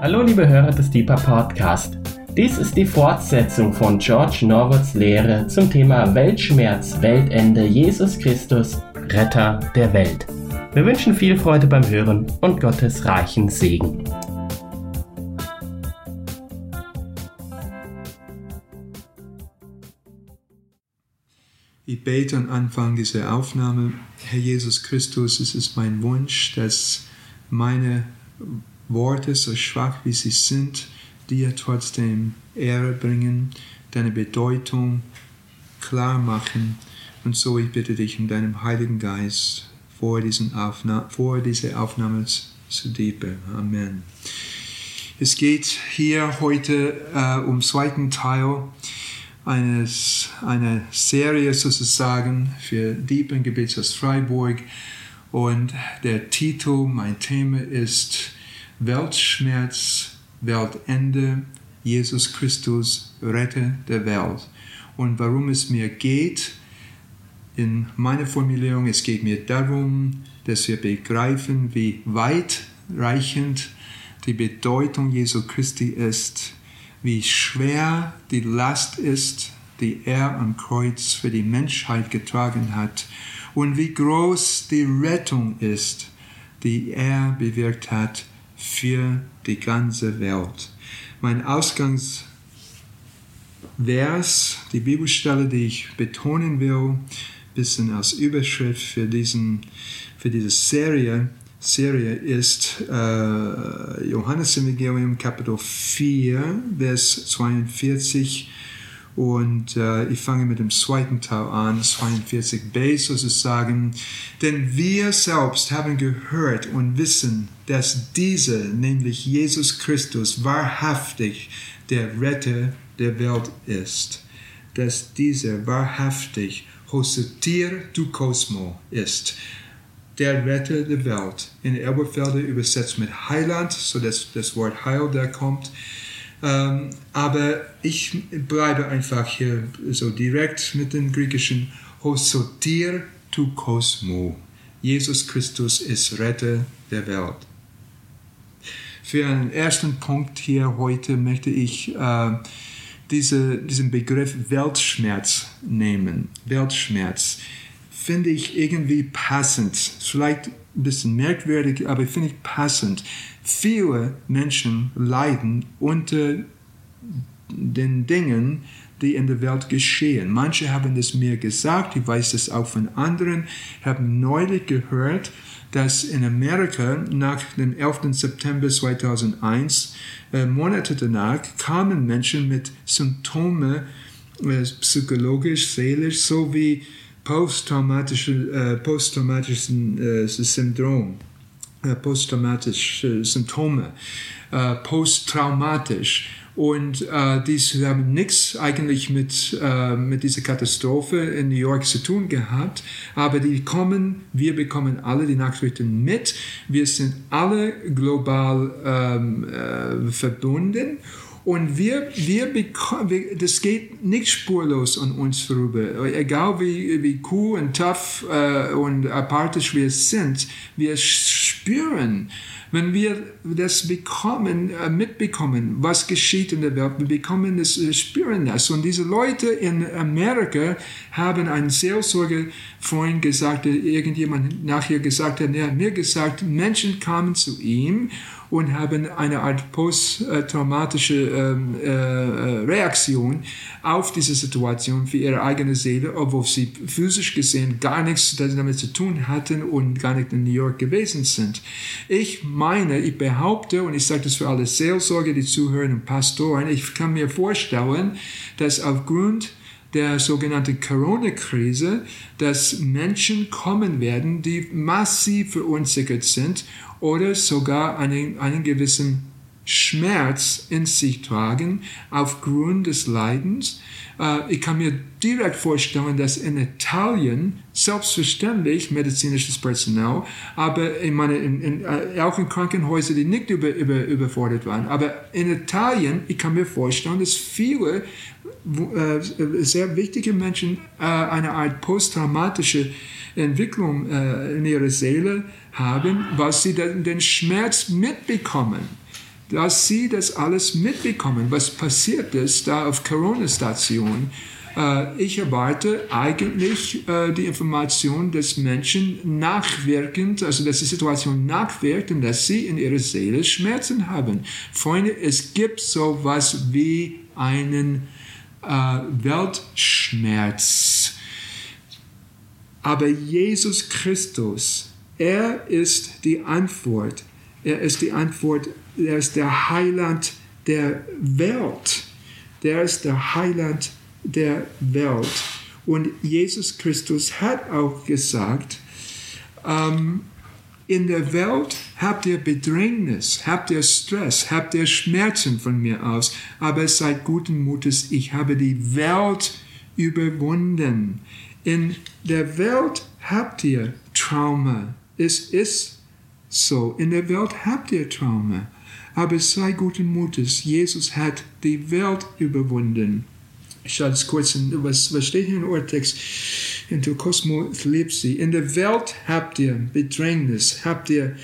Hallo liebe Hörer des Deeper Podcast. Dies ist die Fortsetzung von George Norwoods Lehre zum Thema Weltschmerz, Weltende, Jesus Christus, Retter der Welt. Wir wünschen viel Freude beim Hören und Gottes reichen Segen. Ich bete am Anfang dieser Aufnahme, Herr Jesus Christus, es ist mein Wunsch, dass meine Worte, so schwach wie sie sind, dir trotzdem Ehre bringen, deine Bedeutung klar machen. Und so ich bitte dich in deinem Heiligen Geist vor, diesen Aufna vor dieser Aufnahme zu diebe. Amen. Es geht hier heute äh, um zweiten Teil eines, einer Serie sozusagen für Deep Gebets aus Freiburg. Und der Titel, mein Thema ist Weltschmerz, Weltende, Jesus Christus, Retter der Welt. Und warum es mir geht, in meiner Formulierung, es geht mir darum, dass wir begreifen, wie weitreichend die Bedeutung Jesu Christi ist wie schwer die Last ist, die er am Kreuz für die Menschheit getragen hat und wie groß die Rettung ist, die er bewirkt hat für die ganze Welt. Mein Ausgangsvers, die Bibelstelle, die ich betonen will, bisschen als Überschrift für, diesen, für diese Serie, Serie ist äh, Johannes Evangelium Kapitel 4, Vers 42 und äh, ich fange mit dem zweiten Teil an, 42b sozusagen. Denn wir selbst haben gehört und wissen, dass dieser, nämlich Jesus Christus, wahrhaftig der Retter der Welt ist. Dass dieser wahrhaftig Hosotir du Cosmo ist der Retter der Welt. In Elberfelder übersetzt mit Heiland, so dass das Wort Heil da kommt. Ähm, aber ich bleibe einfach hier so direkt mit dem griechischen Hosotir tu Kosmo. Jesus Christus ist Retter der Welt. Für einen ersten Punkt hier heute möchte ich äh, diese, diesen Begriff Weltschmerz nehmen. Weltschmerz finde ich irgendwie passend. Vielleicht ein bisschen merkwürdig, aber finde ich passend. Viele Menschen leiden unter den Dingen, die in der Welt geschehen. Manche haben es mir gesagt, ich weiß es auch von anderen, ich habe neulich gehört, dass in Amerika nach dem 11. September 2001, äh, Monate danach, kamen Menschen mit Symptomen, äh, psychologisch, seelisch, so wie posttraumatische, äh, posttraumatischen äh, Syndrom, äh, posttraumatische Symptome, äh, posttraumatisch. Und äh, dies haben nichts eigentlich mit, äh, mit dieser Katastrophe in New York zu tun gehabt, aber die kommen, wir bekommen alle die Nachrichten mit. Wir sind alle global ähm, äh, verbunden und wir, wir bekommen, das geht nicht spurlos an uns vorüber. Egal wie, wie cool und tough äh, und apathisch wir sind, wir spüren, wenn wir das bekommen, äh, mitbekommen, was geschieht in der Welt, wir bekommen das, wir spüren das. Und diese Leute in Amerika haben einen Seelsorger vorhin gesagt, irgendjemand nachher gesagt hat, er hat mir gesagt, Menschen kamen zu ihm und haben eine Art posttraumatische ähm, äh, äh, Reaktion auf diese Situation für ihre eigene Seele, obwohl sie physisch gesehen gar nichts damit zu tun hatten und gar nicht in New York gewesen sind. Ich meine, ich behaupte, und ich sage das für alle Seelsorger, die zuhören und Pastoren, ich kann mir vorstellen, dass aufgrund der sogenannten Corona-Krise, dass Menschen kommen werden, die massiv verunsichert sind oder sogar einen, einen gewissen Schmerz in sich tragen aufgrund des Leidens. Äh, ich kann mir direkt vorstellen, dass in Italien selbstverständlich medizinisches Personal, aber ich meine, in, in, äh, auch in Krankenhäusern, die nicht über, über, überfordert waren, aber in Italien, ich kann mir vorstellen, dass viele äh, sehr wichtige Menschen eine Art posttraumatische Entwicklung in ihrer Seele haben, weil sie den Schmerz mitbekommen dass sie das alles mitbekommen, was passiert ist da auf Corona-Station. Äh, ich erwarte eigentlich äh, die Information des Menschen nachwirkend, also dass die Situation nachwirkt und dass sie in ihrer Seele Schmerzen haben. Freunde, es gibt sowas wie einen äh, Weltschmerz. Aber Jesus Christus, er ist die Antwort. Er ist die Antwort, er ist der Heiland der Welt. Der ist der Heiland der Welt. Und Jesus Christus hat auch gesagt, ähm, in der Welt habt ihr Bedrängnis, habt ihr Stress, habt ihr Schmerzen von mir aus, aber seid guten Mutes, ich habe die Welt überwunden. In der Welt habt ihr Trauma. Es ist so. In der Welt habt ihr Trauma. Aber sei guten Mutes. Jesus hat die Welt überwunden. Ich schaue das kurz, in, was, was steht hier im Urtext? In der Kosmo lebt sie. In der Welt habt ihr Bedrängnis, habt ihr,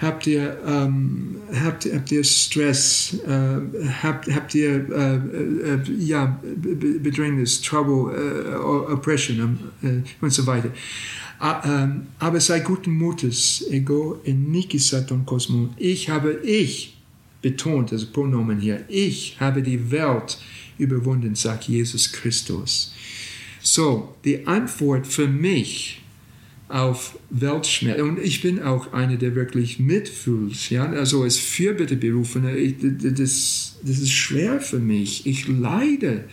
habt ihr, ähm, habt, habt ihr Stress, äh, habt, habt ihr äh, äh, ja, Bedrängnis, Trouble, äh, Oppression ähm, äh, und so weiter. Ähm, aber sei guten Mutes, ego enikisaton kosmo. Ich habe ich betont, also Pronomen hier, ich habe die Welt überwunden, sagt Jesus Christus. So, die Antwort für mich auf Weltschmerz, und ich bin auch einer, der wirklich mitfühlt, ja, also als Fürbitteberufener, das, das ist schwer für mich, ich leide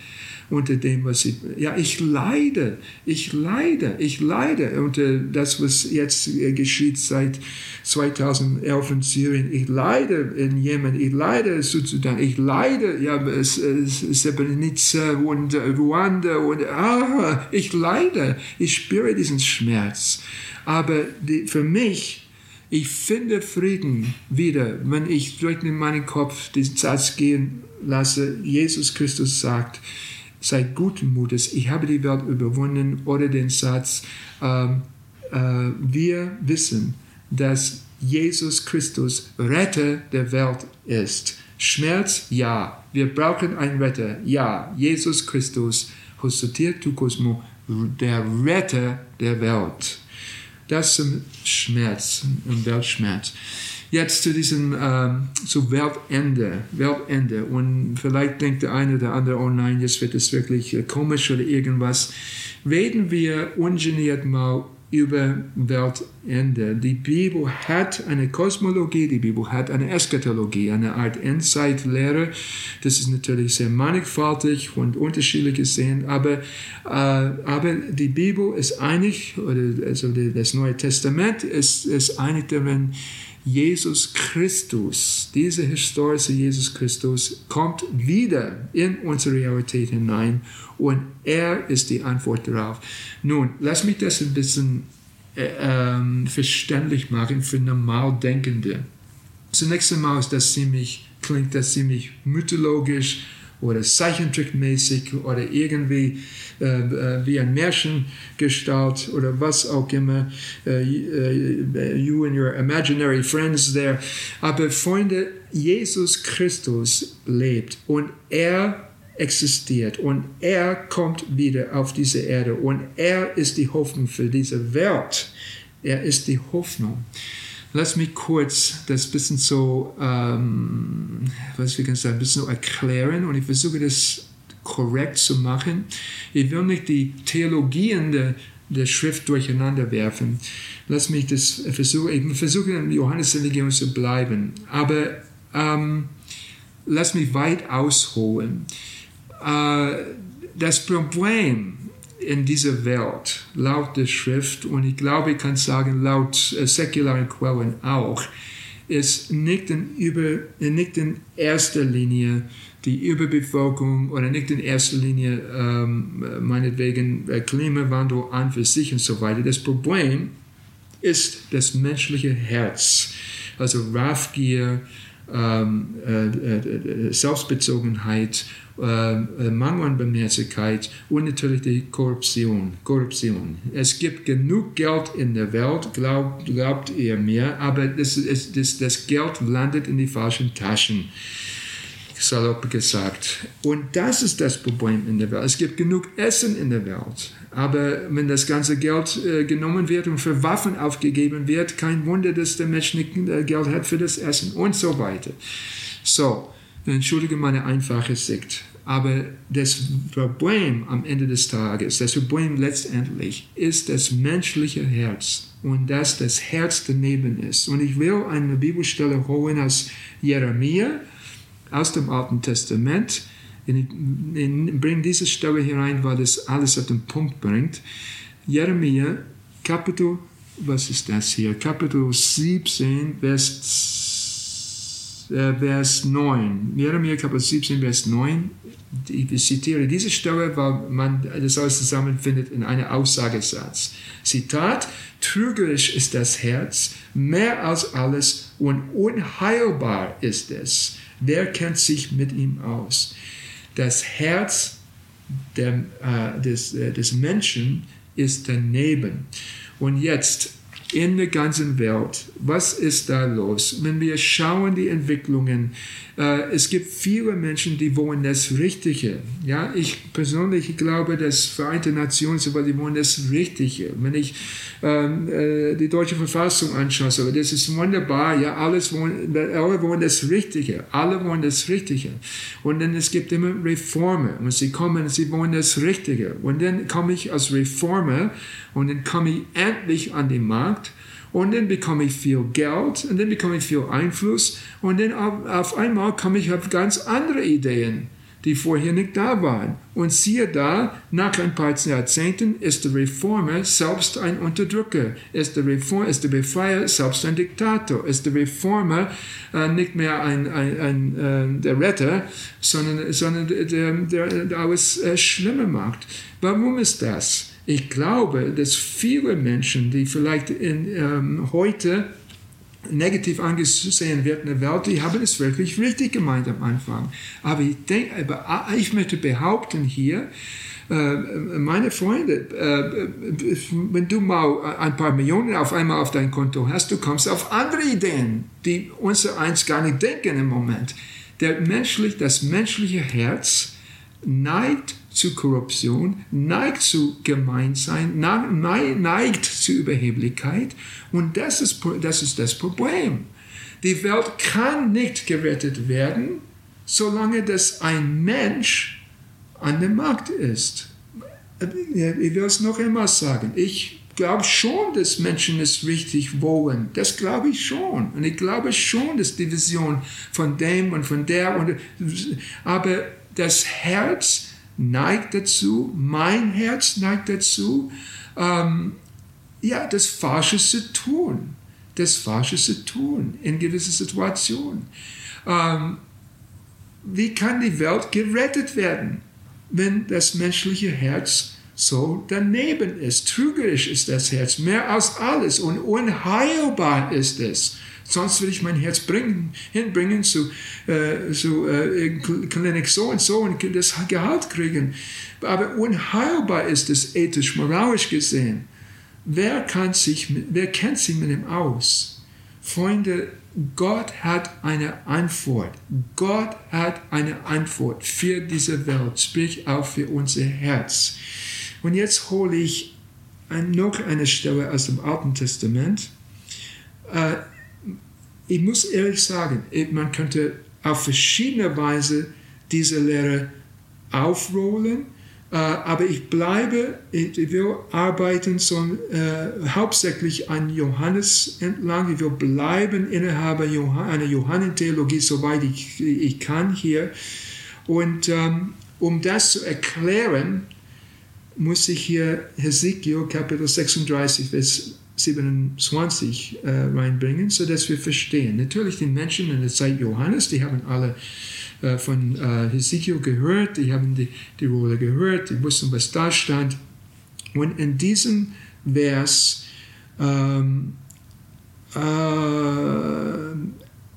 unter dem, was ich, ja, ich leide, ich leide, ich leide unter das, was jetzt geschieht seit 2011 in Syrien. Ich leide in Jemen, ich leide in Südsudan, ich leide, ja, Srebrenica und Ruanda und, ah, ich leide, ich spüre diesen Schmerz. Aber die, für mich, ich finde Frieden wieder, wenn ich durch in meinen Kopf diesen Satz gehen lasse. Jesus Christus sagt, seid guten Mutes, ich habe die Welt überwunden, oder den Satz, ähm, äh, wir wissen, dass Jesus Christus Retter der Welt ist. Schmerz, ja. Wir brauchen einen Retter, ja. Jesus Christus, Hosotir tu Cosmo, der Retter der Welt. Das zum Schmerz, ein Weltschmerz. Jetzt zu diesem ähm, zu Weltende, Weltende. Und vielleicht denkt der eine oder andere, oh nein, jetzt wird es wirklich äh, komisch oder irgendwas. Reden wir ungeniert mal über Weltende. Die Bibel hat eine Kosmologie, die Bibel hat eine Eschatologie, eine Art Endzeitlehre. Das ist natürlich sehr mannigfaltig und unterschiedlich gesehen, aber, äh, aber die Bibel ist einig, oder also das Neue Testament ist, ist einig darin, Jesus Christus, dieser historische Jesus Christus, kommt wieder in unsere Realität hinein und er ist die Antwort darauf. Nun, lass mich das ein bisschen äh, ähm, verständlich machen für Normaldenkende. Zunächst einmal ist das ziemlich, klingt das ziemlich mythologisch oder Zeichentrickmäßig oder irgendwie äh, äh, wie ein Märchengestalt oder was auch immer. Äh, äh, you and your imaginary friends there. Aber Freunde, Jesus Christus lebt und er existiert und er kommt wieder auf diese Erde und er ist die Hoffnung für diese Welt. Er ist die Hoffnung. Lass mich kurz das bisschen so, ähm, was wir können sagen, ein bisschen so erklären und ich versuche das korrekt zu machen. Ich will nicht die Theologien der, der Schrift durcheinander werfen. Lass mich das versuchen, ich versuche in Johannes-Religion zu bleiben, aber ähm, lass mich weit ausholen. Äh, das Problem in dieser Welt, laut der Schrift, und ich glaube, ich kann sagen, laut äh, säkularen Quellen auch, ist nicht in, über, nicht in erster Linie die Überbevölkerung oder nicht in erster Linie ähm, meinetwegen äh, Klimawandel an für sich und so weiter. Das Problem ist das menschliche Herz, also Raffgier, ähm, äh, äh, Selbstbezogenheit, äh, äh, Mangel an Barmherzigkeit und natürlich die Korruption. Korruption. Es gibt genug Geld in der Welt, glaubt, glaubt ihr mir, aber das, das, das Geld landet in die falschen Taschen salopp gesagt. Und das ist das Problem in der Welt. Es gibt genug Essen in der Welt. Aber wenn das ganze Geld äh, genommen wird und für Waffen aufgegeben wird, kein Wunder, dass der Mensch nicht äh, Geld hat für das Essen und so weiter. So, entschuldige meine einfache Sicht. Aber das Problem am Ende des Tages, das Problem letztendlich, ist das menschliche Herz und dass das Herz daneben ist. Und ich will eine Bibelstelle holen aus Jeremia, aus dem Alten Testament, ich bringe diese Stelle hier rein, weil das alles auf den Punkt bringt. Jeremia, Kapitel, was ist das hier? Kapitel 17, Vers, Vers 9. Jeremia, Kapitel 17, Vers 9. Ich zitiere diese Stelle, weil man das alles zusammenfindet in einem Aussagesatz. Zitat, trügerisch ist das Herz, mehr als alles und unheilbar ist es. Wer kennt sich mit ihm aus? das Herz der, äh, des, äh, des Menschen ist daneben. Und jetzt in der ganzen Welt. Was ist da los? Wenn wir schauen die Entwicklungen, äh, es gibt viele Menschen, die wollen das Richtige. Ja, ich persönlich glaube, dass Vereinte Nationen, so, die wollen das Richtige. Wenn ich ähm, äh, die deutsche Verfassung anschaue, so, das ist wunderbar. Ja, alles wollen, alle wollen das Richtige. Alle wollen das Richtige. Und dann es gibt immer Reformer und sie kommen, sie wollen das Richtige. Und dann komme ich als Reformer und dann komme ich endlich an den Markt und dann bekomme ich viel Geld und dann bekomme ich viel Einfluss und dann auf, einmal komme ich auf ganz andere Ideen, die vorher nicht da waren. Und siehe da, nach ein paar Jahrzehnten ist der Reformer selbst ein Unterdrücker, ist der, Reformer, ist der Befreier selbst ein Diktator, ist der Reformer äh, nicht mehr ein, ein, ein äh, der Retter, sondern, sondern der, der, der alles äh, schlimmer macht. Warum ist das? Ich glaube, dass viele Menschen, die vielleicht in, ähm, heute negativ angesehen werden in der Welt, die haben es wirklich richtig gemeint am Anfang. Aber ich, denke, ich möchte behaupten hier, äh, meine Freunde, äh, wenn du mal ein paar Millionen auf einmal auf dein Konto hast, du kommst auf andere Ideen, die unser eins gar nicht denken im Moment. Der menschlich, das menschliche Herz neigt zu Korruption, neigt zu Gemeinsein, neigt zu Überheblichkeit. Und das ist, das ist das Problem. Die Welt kann nicht gerettet werden, solange das ein Mensch an der Macht ist. Ich will es noch einmal sagen. Ich glaube schon, dass Menschen es richtig wollen. Das glaube ich schon. Und ich glaube schon, dass die Vision von dem und von der und aber das Herz neigt dazu, mein Herz neigt dazu, ähm, ja, das Falsche zu tun. Das Falsche zu tun in gewissen Situationen. Ähm, wie kann die Welt gerettet werden, wenn das menschliche Herz so daneben ist? Trügerisch ist das Herz, mehr als alles und unheilbar ist es. Sonst will ich mein Herz bringen, hinbringen zu, äh, zu äh, Klinik so und so und das Gehalt kriegen. Aber unheilbar ist es ethisch, moralisch gesehen. Wer, kann sich, wer kennt sich mit ihm aus? Freunde, Gott hat eine Antwort. Gott hat eine Antwort für diese Welt, sprich auch für unser Herz. Und jetzt hole ich noch eine Stelle aus dem Alten Testament. Ich muss ehrlich sagen, man könnte auf verschiedene Weise diese Lehre aufrollen, äh, aber ich bleibe, ich will arbeiten so, äh, hauptsächlich an Johannes entlang. Ich will bleiben innerhalb einer Johannentheologie, soweit ich, ich kann hier. Und ähm, um das zu erklären, muss ich hier Hesekiel Kapitel 36, Vers 27 äh, reinbringen, sodass wir verstehen. Natürlich die Menschen in der Zeit Johannes, die haben alle äh, von äh, Hesekiel gehört, die haben die, die Rolle gehört, die wussten, was da stand. Und in diesem Vers ähm, äh,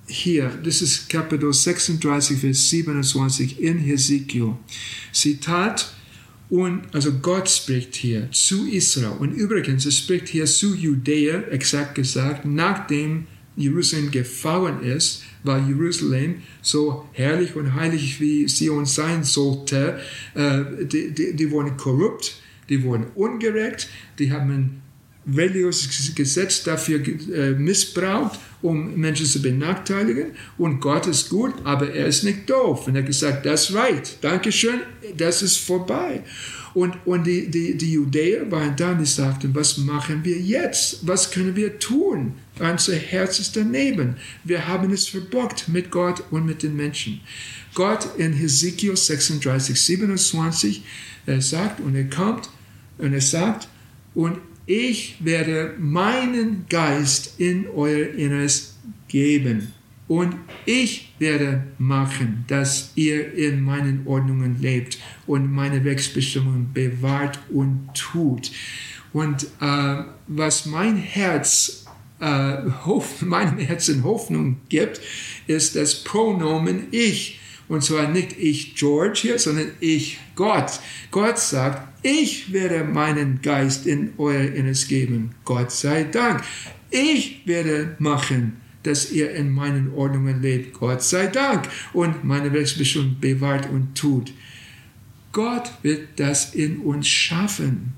hier, das ist Kapitel 36, Vers 27 in Hesekiel. Zitat, und also Gott spricht hier zu Israel. Und übrigens, er spricht hier zu Judäa, exakt gesagt, nachdem Jerusalem gefallen ist, weil Jerusalem so herrlich und heilig wie Sion sein sollte, äh, die, die, die wurden korrupt, die wurden ungerecht, die haben religiöses Gesetz dafür äh, missbraucht, um Menschen zu benachteiligen. Und Gott ist gut, aber er ist nicht doof. Und er hat gesagt, das reicht. Dankeschön, das ist vorbei. Und, und die, die, die Judäer waren da und die sagten, was machen wir jetzt? Was können wir tun? Unser Herz ist daneben. Wir haben es verbockt mit Gott und mit den Menschen. Gott in Hesekiel 36, 27, er sagt und er kommt und er sagt, und ich werde meinen Geist in euer Inneres geben. Und ich werde machen, dass ihr in meinen Ordnungen lebt und meine Wechselbestimmungen bewahrt und tut. Und äh, was mein Herz, äh, meinem Herzen Hoffnung gibt, ist das Pronomen ich. Und zwar nicht ich George hier, sondern ich Gott. Gott sagt, ich werde meinen Geist in euer Inneres geben. Gott sei Dank. Ich werde machen, dass ihr in meinen Ordnungen lebt. Gott sei Dank. Und meine Rechtsbestimmung bewahrt und tut. Gott wird das in uns schaffen.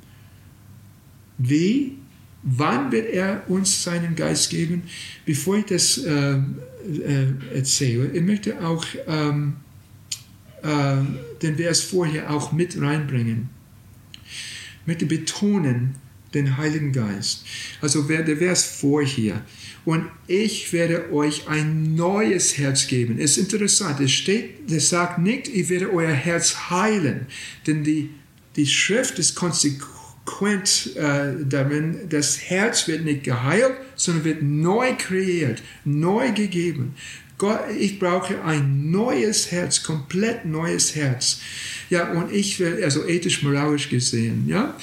Wie? Wann wird er uns seinen Geist geben? Bevor ich das äh, äh, erzähle, ich möchte auch ähm, äh, den Vers vorher auch mit reinbringen möchte betonen den Heiligen Geist. Also der Vers vor hier. Und ich werde euch ein neues Herz geben. Es ist interessant, es steht, es sagt nicht, ich werde euer Herz heilen. Denn die, die Schrift ist konsequent äh, darin, das Herz wird nicht geheilt, sondern wird neu kreiert, neu gegeben. Gott, ich brauche ein neues Herz, komplett neues Herz. Ja, und ich werde, also ethisch-moralisch gesehen, ja,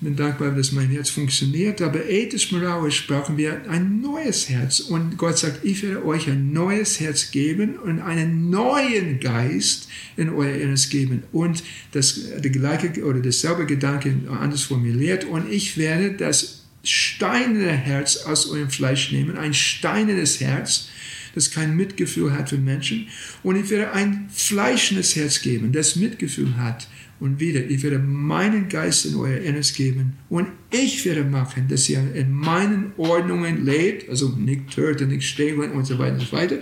bin dankbar, dass mein Herz funktioniert, aber ethisch-moralisch brauchen wir ein neues Herz. Und Gott sagt, ich werde euch ein neues Herz geben und einen neuen Geist in euer Inneres geben. Und das, der gleiche oder dasselbe Gedanke anders formuliert. Und ich werde das steinerne Herz aus eurem Fleisch nehmen, ein steinernes Herz, das kein Mitgefühl hat für Menschen. Und ich werde ein fleischendes Herz geben, das Mitgefühl hat. Und wieder, ich werde meinen Geist in euer Inneres geben und ich werde machen, dass ihr in meinen Ordnungen lebt, also nicht töten, nicht stehlen und so weiter und so weiter,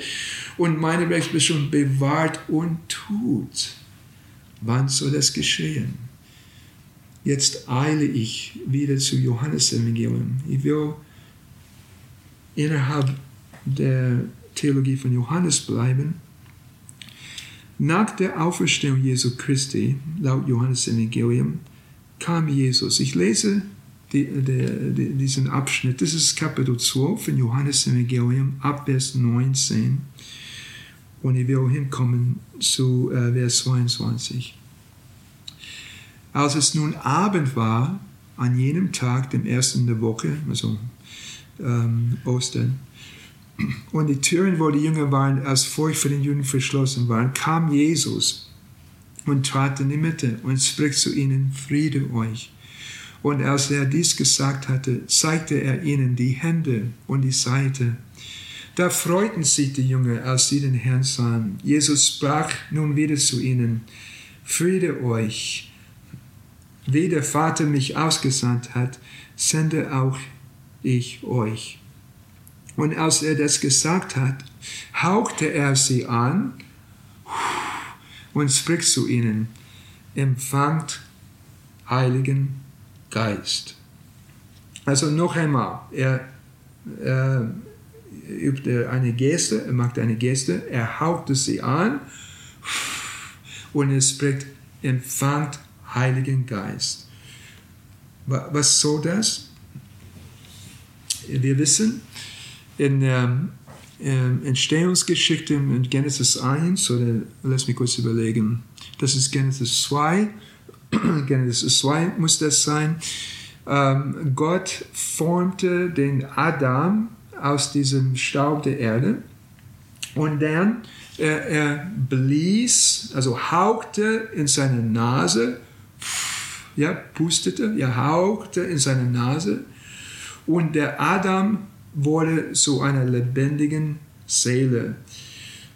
und meine Rechtsbestimmung bewahrt und tut. Wann soll das geschehen? Jetzt eile ich wieder zu Johannes Evangelium. Ich will innerhalb der Theologie von Johannes bleiben. Nach der Auferstehung Jesu Christi, laut Johannes Evangelium, kam Jesus. Ich lese die, die, die, diesen Abschnitt. Das ist Kapitel 12 von Johannes Evangelium, ab Vers 19. Und ich will hinkommen zu äh, Vers 22. Als es nun Abend war, an jenem Tag, dem ersten der Woche, also ähm, Ostern, und die Türen, wo die Jünger waren, als Furcht für den Juden verschlossen waren, kam Jesus und trat in die Mitte und spricht zu ihnen, Friede euch. Und als er dies gesagt hatte, zeigte er ihnen die Hände und die Seite. Da freuten sich die Jünger, als sie den Herrn sahen. Jesus sprach nun wieder zu ihnen, Friede euch. Wie der Vater mich ausgesandt hat, sende auch ich euch. Und als er das gesagt hat, hauchte er sie an und spricht zu ihnen, empfangt Heiligen Geist. Also noch einmal, er, er übte eine Geste, er macht eine Geste, er hauchte sie an und er spricht, empfangt Heiligen Geist. Was soll das? Wir wissen, in der ähm, Entstehungsgeschichte in Genesis 1, oder lass mich kurz überlegen, das ist Genesis 2, Genesis 2 muss das sein. Ähm, Gott formte den Adam aus diesem Staub der Erde Und dann er, er blies, also hauchte in seine Nase, ja, pustete, ja, hauchte in seine Nase und der Adam wurde zu einer lebendigen Seele.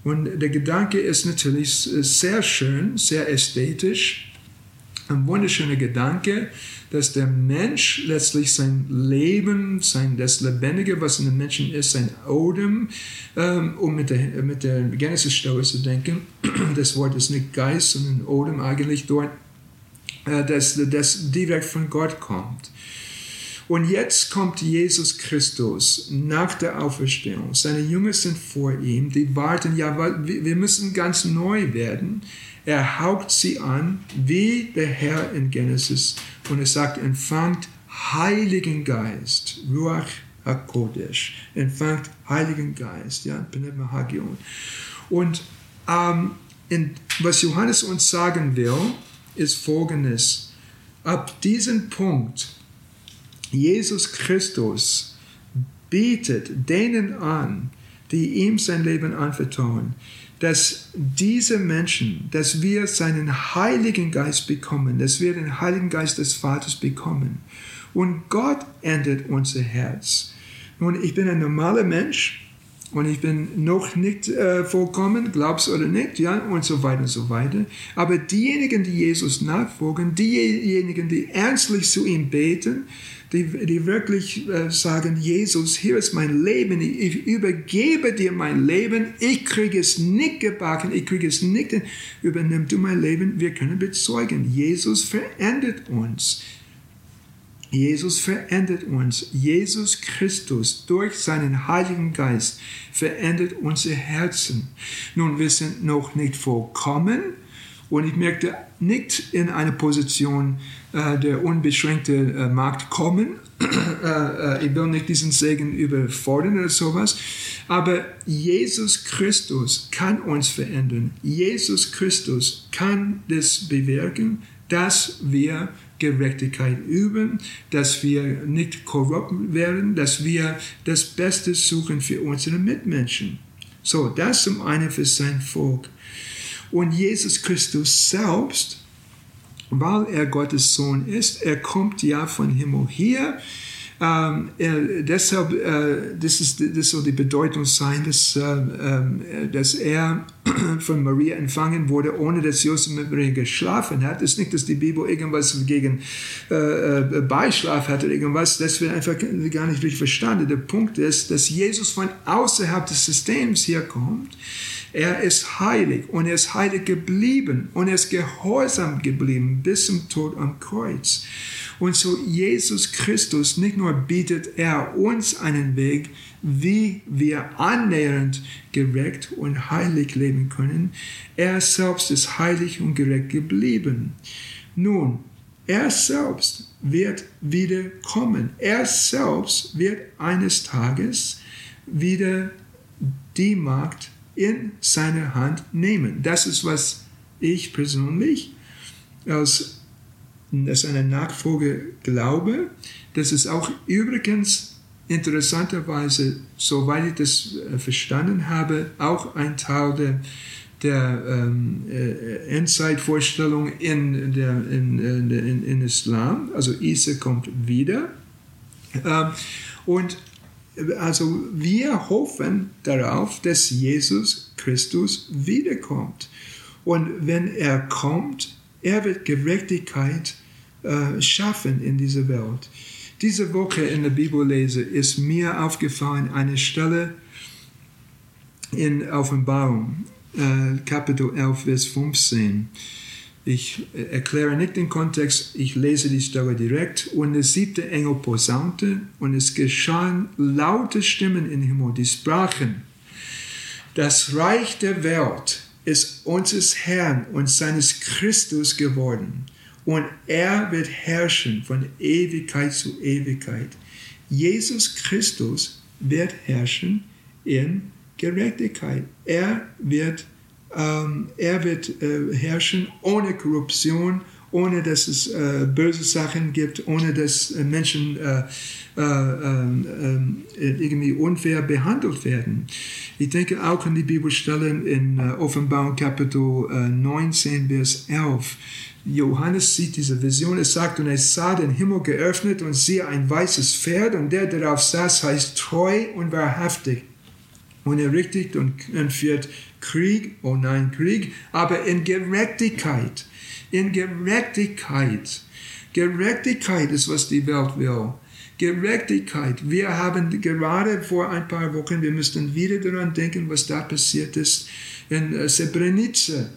Und der Gedanke ist natürlich sehr schön, sehr ästhetisch, ein wunderschöner Gedanke, dass der Mensch letztlich sein Leben, sein, das Lebendige, was in dem Menschen ist, sein Odem, ähm, um mit der, mit der Genesis-Stelle zu denken, das Wort ist nicht Geist, sondern Odem eigentlich dort, äh, dass das direkt von Gott kommt. Und jetzt kommt Jesus Christus nach der Auferstehung. Seine Jünger sind vor ihm, die warten, ja, wir müssen ganz neu werden. Er haucht sie an, wie der Herr in Genesis. Und er sagt, empfangt Heiligen Geist, Ruach HaKodesh, empfangt Heiligen Geist, ja, Hagion. Und ähm, in, was Johannes uns sagen will, ist folgendes. Ab diesem Punkt, Jesus Christus bietet denen an, die ihm sein Leben anvertrauen, dass diese Menschen, dass wir seinen Heiligen Geist bekommen, dass wir den Heiligen Geist des Vaters bekommen. Und Gott ändert unser Herz. Nun, ich bin ein normaler Mensch und ich bin noch nicht äh, vollkommen, glaubst oder nicht, ja, und so weiter und so weiter. Aber diejenigen, die Jesus nachfolgen, diejenigen, die ernstlich zu ihm beten, die, die wirklich äh, sagen, Jesus, hier ist mein Leben, ich übergebe dir mein Leben, ich kriege es nicht gebacken, ich kriege es nicht, übernimm du mein Leben, wir können bezeugen, Jesus verändert uns. Jesus verändert uns. Jesus Christus durch seinen Heiligen Geist verändert unser Herzen. Nun, wir sind noch nicht vollkommen, und ich merkte nicht in eine Position äh, der unbeschränkten äh, Markt kommen. Äh, äh, ich will nicht diesen Segen überfordern oder sowas. Aber Jesus Christus kann uns verändern. Jesus Christus kann das bewirken, dass wir Gerechtigkeit üben, dass wir nicht korrupt werden, dass wir das Beste suchen für unsere Mitmenschen. So, das zum einen für sein Volk. Und Jesus Christus selbst, weil er Gottes Sohn ist, er kommt ja von Himmel hier. Ähm, er, deshalb, äh, das, ist, das soll die Bedeutung sein, dass, äh, äh, dass er von Maria empfangen wurde, ohne dass Josef mit Maria geschlafen hat. Es ist nicht, dass die Bibel irgendwas gegen äh, äh, Beischlaf hat oder irgendwas. Das wird einfach gar nicht richtig verstanden. Der Punkt ist, dass Jesus von außerhalb des Systems hier kommt er ist heilig und er ist heilig geblieben und er ist gehorsam geblieben bis zum Tod am Kreuz. Und so Jesus Christus, nicht nur bietet er uns einen Weg, wie wir annähernd gerecht und heilig leben können, er selbst ist heilig und gerecht geblieben. Nun, er selbst wird wieder kommen. Er selbst wird eines Tages wieder die Macht in seine Hand nehmen. Das ist, was ich persönlich als, als eine Nachfolge glaube. Das ist auch übrigens interessanterweise, soweit ich das äh, verstanden habe, auch ein Teil der, der ähm, äh, Endzeitvorstellung in, der, in, in, in Islam. Also Isa kommt wieder. Ähm, und also wir hoffen darauf, dass Jesus Christus wiederkommt. Und wenn er kommt, er wird Gerechtigkeit äh, schaffen in dieser Welt. Diese Woche in der Bibellese ist mir aufgefallen eine Stelle in Offenbarung, äh, Kapitel 11, Vers 15. Ich erkläre nicht den Kontext, ich lese die Stelle direkt. Und der siebte Engel posaunte und es geschahen laute Stimmen im Himmel, die sprachen, das Reich der Welt ist unseres Herrn und seines Christus geworden. Und er wird herrschen von Ewigkeit zu Ewigkeit. Jesus Christus wird herrschen in Gerechtigkeit. Er wird herrschen ähm, er wird äh, herrschen ohne Korruption, ohne dass es äh, böse Sachen gibt, ohne dass äh, Menschen äh, äh, ähm, äh, irgendwie unfair behandelt werden. Ich denke auch an die Bibelstellen in uh, Offenbarung Kapitel uh, 19, Vers 11. Johannes sieht diese Vision, es sagt, und er sah den Himmel geöffnet und siehe ein weißes Pferd und der, der darauf saß, heißt treu und wahrhaftig. Und er richtet und führt Krieg, oh nein, Krieg, aber in Gerechtigkeit. In Gerechtigkeit. Gerechtigkeit ist, was die Welt will. Gerechtigkeit. Wir haben gerade vor ein paar Wochen, wir müssten wieder daran denken, was da passiert ist in äh, Srebrenica.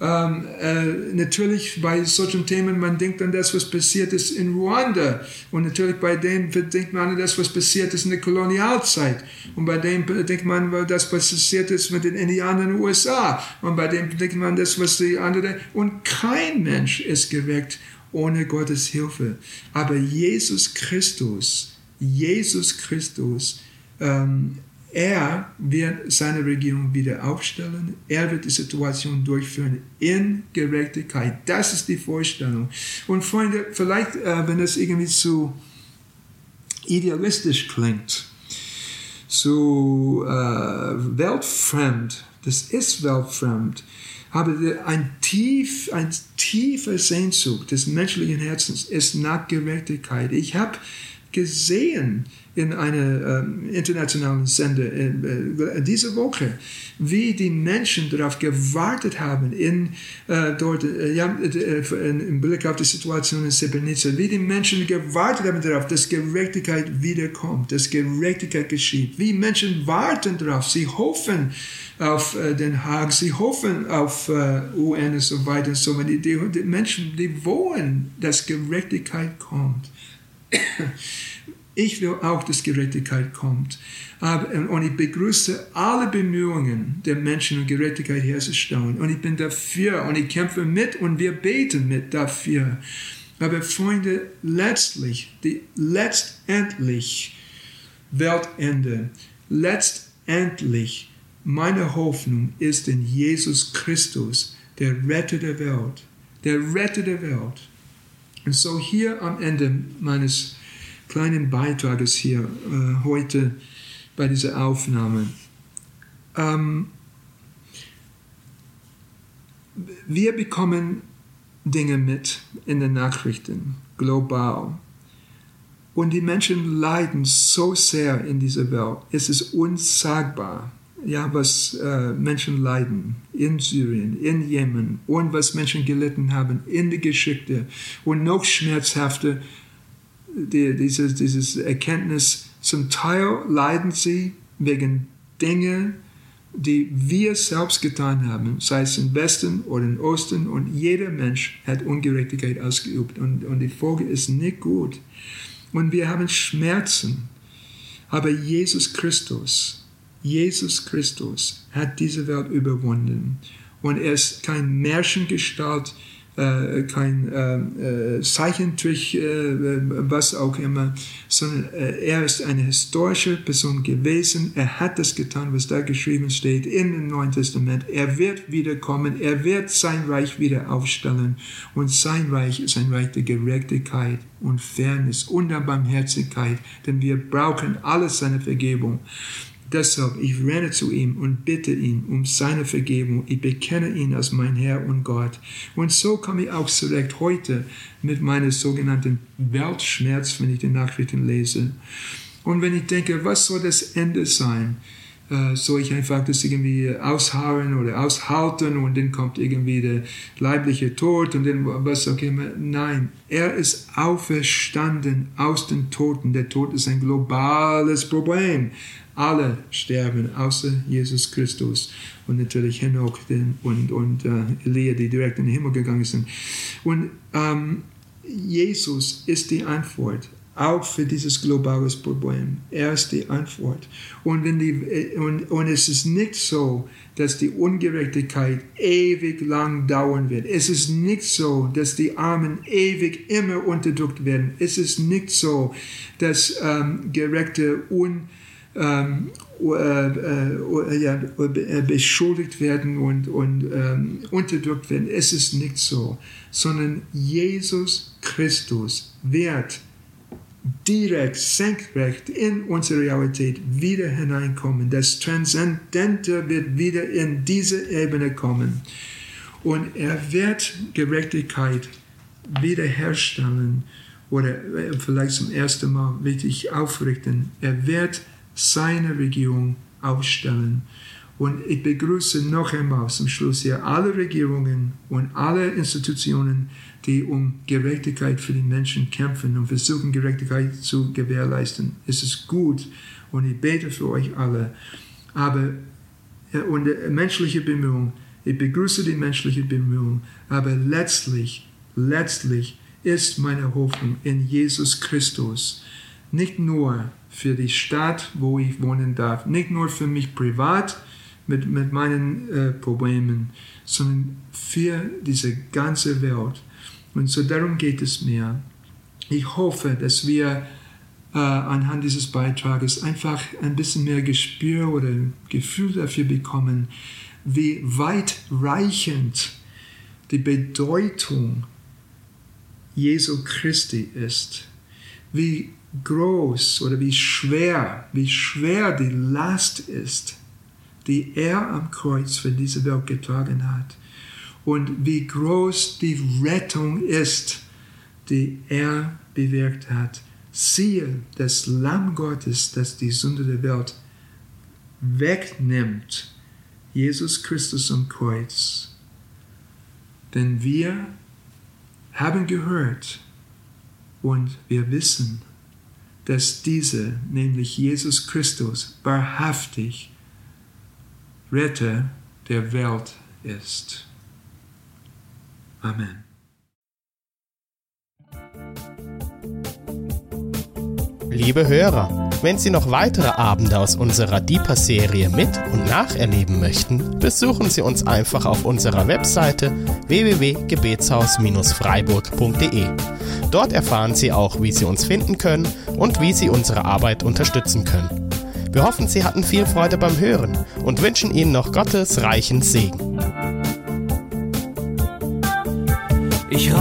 Ähm, äh, natürlich bei solchen Themen, man denkt an das, was passiert ist in Ruanda. Und natürlich bei dem denkt man an das, was passiert ist in der Kolonialzeit. Und bei dem denkt man an das, was passiert ist mit den Indianern in den USA. Und bei dem denkt man an das, was die anderen. Und kein Mensch ist gerecht ohne Gottes Hilfe. Aber Jesus Christus, Jesus Christus, ähm, er wird seine Regierung wieder aufstellen. Er wird die Situation durchführen in Gerechtigkeit. Das ist die Vorstellung. Und Freunde, vielleicht, äh, wenn es irgendwie zu idealistisch klingt, zu äh, weltfremd, das ist weltfremd, habe ein, tief, ein tiefer Sehnsucht des menschlichen Herzens ist nach Gerechtigkeit. Ich habe gesehen in einer ähm, internationalen Sender äh, äh, diese Woche, wie die Menschen darauf gewartet haben in äh, dort äh, ja, äh, im Blick auf die Situation in Srebrenica, wie die Menschen gewartet haben darauf, dass Gerechtigkeit wiederkommt, dass Gerechtigkeit geschieht, wie Menschen warten darauf, sie hoffen auf äh, Den Haag, sie hoffen auf UN und so weiter und so weiter. Die, die Menschen, die wollen, dass Gerechtigkeit kommt. Ich will auch, dass Gerechtigkeit kommt. Aber, und ich begrüße alle Bemühungen der Menschen, um Gerechtigkeit herzustellen. Und ich bin dafür und ich kämpfe mit und wir beten mit dafür. Aber Freunde, letztlich, die, letztendlich Weltende, letztendlich meine Hoffnung ist in Jesus Christus, der Retter der Welt. Der Retter der Welt. Und so hier am Ende meines kleinen Beitrages hier äh, heute bei dieser Aufnahme. Ähm, wir bekommen Dinge mit in den Nachrichten, global. Und die Menschen leiden so sehr in dieser Welt. Es ist unsagbar, ja, was äh, Menschen leiden in Syrien, in Jemen und was Menschen gelitten haben in der Geschichte. Und noch schmerzhafter, die, dieses, dieses Erkenntnis, zum Teil leiden sie wegen Dinge, die wir selbst getan haben, sei es im Westen oder im Osten, und jeder Mensch hat Ungerechtigkeit ausgeübt und, und die Folge ist nicht gut. Und wir haben Schmerzen. Aber Jesus Christus, Jesus Christus hat diese Welt überwunden. Und er ist kein Märchengestalt, äh, kein äh, äh, Zeichentrick, äh, was auch immer, sondern äh, er ist eine historische Person gewesen. Er hat das getan, was da geschrieben steht in dem Neuen Testament. Er wird wiederkommen, er wird sein Reich wieder aufstellen und sein Reich ist ein Reich der Gerechtigkeit und Fairness und der Barmherzigkeit, denn wir brauchen alles seine Vergebung. Deshalb, ich renne zu ihm und bitte ihn um seine Vergebung. Ich bekenne ihn als mein Herr und Gott. Und so komme ich auch zurecht heute mit meinem sogenannten Weltschmerz, wenn ich die Nachrichten lese. Und wenn ich denke, was soll das Ende sein? Äh, soll ich einfach das irgendwie ausharren oder aushalten und dann kommt irgendwie der leibliche Tod und dann was immer. Nein, er ist auferstanden aus den Toten. Der Tod ist ein globales Problem. Alle sterben, außer Jesus Christus und natürlich Henoch und, und äh, Elia, die direkt in den Himmel gegangen sind. Und ähm, Jesus ist die Antwort auch für dieses globales Problem. Er ist die Antwort. Und, die, und, und es ist nicht so, dass die Ungerechtigkeit ewig lang dauern wird. Es ist nicht so, dass die Armen ewig immer unterdrückt werden. Es ist nicht so, dass ähm, Gerechte un ähm, äh, äh, ja, äh, beschuldigt werden und, und ähm, unterdrückt werden. Es ist nicht so, sondern Jesus Christus wird direkt, senkrecht in unsere Realität wieder hineinkommen. Das Transzendente wird wieder in diese Ebene kommen. Und er wird Gerechtigkeit wiederherstellen oder äh, vielleicht zum ersten Mal wirklich aufrichten. Er wird seine Regierung aufstellen. Und ich begrüße noch einmal zum Schluss hier alle Regierungen und alle Institutionen, die um Gerechtigkeit für die Menschen kämpfen und versuchen, Gerechtigkeit zu gewährleisten. Es ist gut und ich bete für euch alle. Aber und menschliche Bemühungen, ich begrüße die menschliche Bemühungen, aber letztlich, letztlich ist meine Hoffnung in Jesus Christus. Nicht nur für die Stadt, wo ich wohnen darf, nicht nur für mich privat, mit, mit meinen äh, Problemen, sondern für diese ganze Welt. Und so darum geht es mir. Ich hoffe, dass wir äh, anhand dieses Beitrages einfach ein bisschen mehr Gespür oder Gefühl dafür bekommen, wie weitreichend die Bedeutung Jesu Christi ist. Wie groß oder wie schwer, wie schwer die Last ist, die er am Kreuz für diese Welt getragen hat. Und wie groß die Rettung ist, die er bewirkt hat. Siehe, das Lamm Gottes, das die Sünde der Welt wegnimmt. Jesus Christus am Kreuz. Denn wir haben gehört und wir wissen, dass diese, nämlich Jesus Christus, wahrhaftig Retter der Welt ist. Amen. Liebe Hörer, wenn Sie noch weitere Abende aus unserer Deeper-Serie mit und nacherleben möchten, besuchen Sie uns einfach auf unserer Webseite www.gebetshaus-freiburg.de. Dort erfahren Sie auch, wie Sie uns finden können und wie Sie unsere Arbeit unterstützen können. Wir hoffen, Sie hatten viel Freude beim Hören und wünschen Ihnen noch Gottes reichen Segen. Ich